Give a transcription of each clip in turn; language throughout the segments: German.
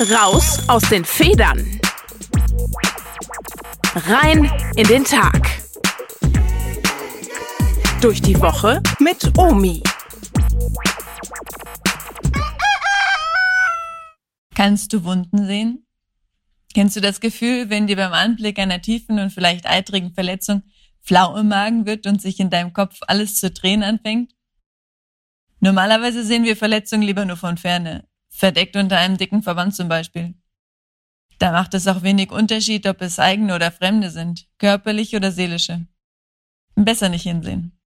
Raus aus den Federn. Rein in den Tag. Durch die Woche mit Omi. Kannst du Wunden sehen? Kennst du das Gefühl, wenn dir beim Anblick einer tiefen und vielleicht eitrigen Verletzung flau im Magen wird und sich in deinem Kopf alles zu drehen anfängt? Normalerweise sehen wir Verletzungen lieber nur von ferne, verdeckt unter einem dicken Verband zum Beispiel. Da macht es auch wenig Unterschied, ob es eigene oder fremde sind, körperliche oder seelische. Besser nicht hinsehen.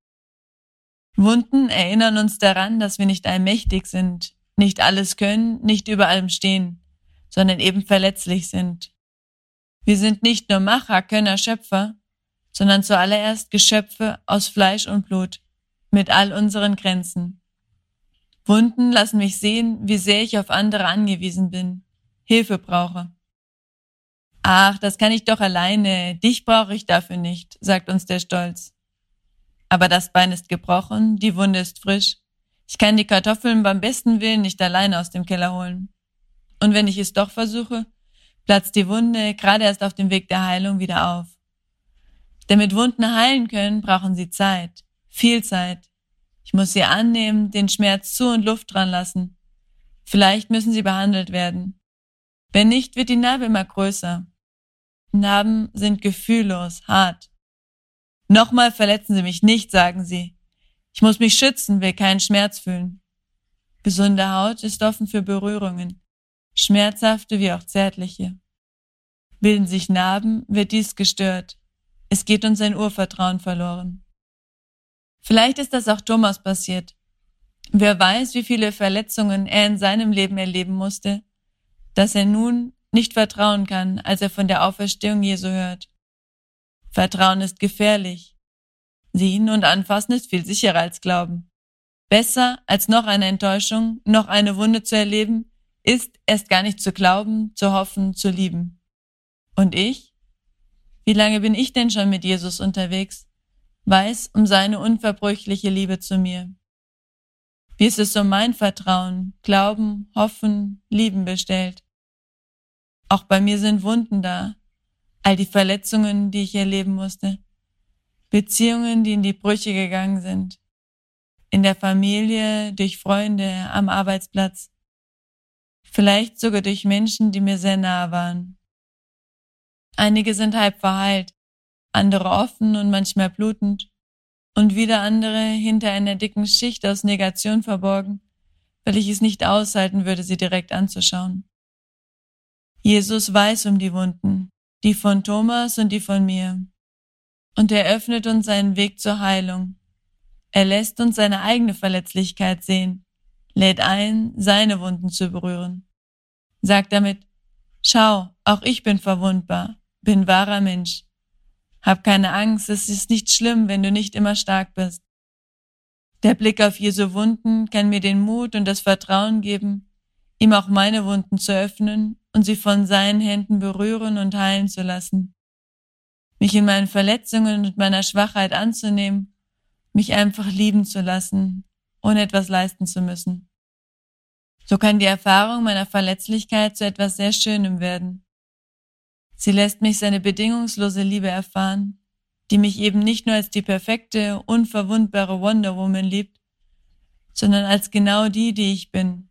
Wunden erinnern uns daran, dass wir nicht allmächtig sind, nicht alles können, nicht über allem stehen, sondern eben verletzlich sind. Wir sind nicht nur Macher, Könner, Schöpfer, sondern zuallererst Geschöpfe aus Fleisch und Blut, mit all unseren Grenzen. Wunden lassen mich sehen, wie sehr ich auf andere angewiesen bin, Hilfe brauche. Ach, das kann ich doch alleine, dich brauche ich dafür nicht, sagt uns der Stolz. Aber das Bein ist gebrochen, die Wunde ist frisch. Ich kann die Kartoffeln beim besten Willen nicht alleine aus dem Keller holen. Und wenn ich es doch versuche, platzt die Wunde gerade erst auf dem Weg der Heilung wieder auf. Damit Wunden heilen können, brauchen sie Zeit, viel Zeit. Ich muss sie annehmen, den Schmerz zu und Luft dran lassen. Vielleicht müssen sie behandelt werden. Wenn nicht, wird die Narbe immer größer. Narben sind gefühllos, hart. Nochmal verletzen Sie mich nicht, sagen Sie. Ich muss mich schützen, will keinen Schmerz fühlen. Gesunde Haut ist offen für Berührungen schmerzhafte wie auch zärtliche. Bilden sich Narben, wird dies gestört. Es geht uns ein Urvertrauen verloren. Vielleicht ist das auch Thomas passiert. Wer weiß, wie viele Verletzungen er in seinem Leben erleben musste, dass er nun nicht vertrauen kann, als er von der Auferstehung Jesu hört. Vertrauen ist gefährlich. Sehen und anfassen ist viel sicherer als Glauben. Besser als noch eine Enttäuschung, noch eine Wunde zu erleben, ist erst gar nicht zu glauben, zu hoffen, zu lieben. Und ich? Wie lange bin ich denn schon mit Jesus unterwegs? Weiß um seine unverbrüchliche Liebe zu mir. Wie ist es um mein Vertrauen, Glauben, Hoffen, Lieben bestellt? Auch bei mir sind Wunden da, all die Verletzungen, die ich erleben musste, Beziehungen, die in die Brüche gegangen sind, in der Familie, durch Freunde, am Arbeitsplatz, vielleicht sogar durch Menschen, die mir sehr nahe waren. Einige sind halb verheilt, andere offen und manchmal blutend und wieder andere hinter einer dicken Schicht aus Negation verborgen, weil ich es nicht aushalten würde, sie direkt anzuschauen. Jesus weiß um die Wunden, die von Thomas und die von mir. Und er öffnet uns seinen Weg zur Heilung. Er lässt uns seine eigene Verletzlichkeit sehen, lädt ein, seine Wunden zu berühren. Sag damit, schau, auch ich bin verwundbar, bin wahrer Mensch. Hab keine Angst, es ist nicht schlimm, wenn du nicht immer stark bist. Der Blick auf Jesu Wunden kann mir den Mut und das Vertrauen geben, ihm auch meine Wunden zu öffnen und sie von seinen Händen berühren und heilen zu lassen. Mich in meinen Verletzungen und meiner Schwachheit anzunehmen, mich einfach lieben zu lassen, ohne etwas leisten zu müssen. So kann die Erfahrung meiner Verletzlichkeit zu etwas sehr Schönem werden. Sie lässt mich seine bedingungslose Liebe erfahren, die mich eben nicht nur als die perfekte, unverwundbare Wonder Woman liebt, sondern als genau die, die ich bin.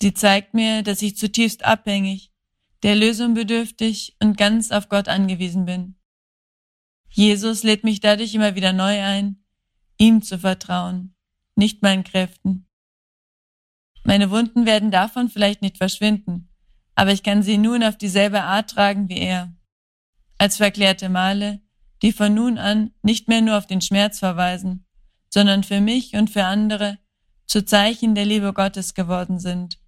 Sie zeigt mir, dass ich zutiefst abhängig, der Lösung bedürftig und ganz auf Gott angewiesen bin. Jesus lädt mich dadurch immer wieder neu ein, ihm zu vertrauen, nicht meinen Kräften. Meine Wunden werden davon vielleicht nicht verschwinden, aber ich kann sie nun auf dieselbe Art tragen wie er. Als verklärte Male, die von nun an nicht mehr nur auf den Schmerz verweisen, sondern für mich und für andere zu Zeichen der Liebe Gottes geworden sind,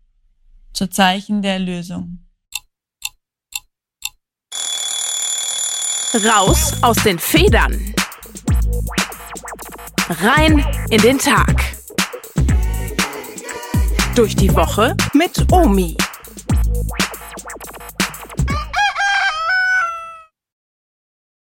zu Zeichen der Erlösung. Raus aus den Federn. Rein in den Tag durch die Woche mit Omi.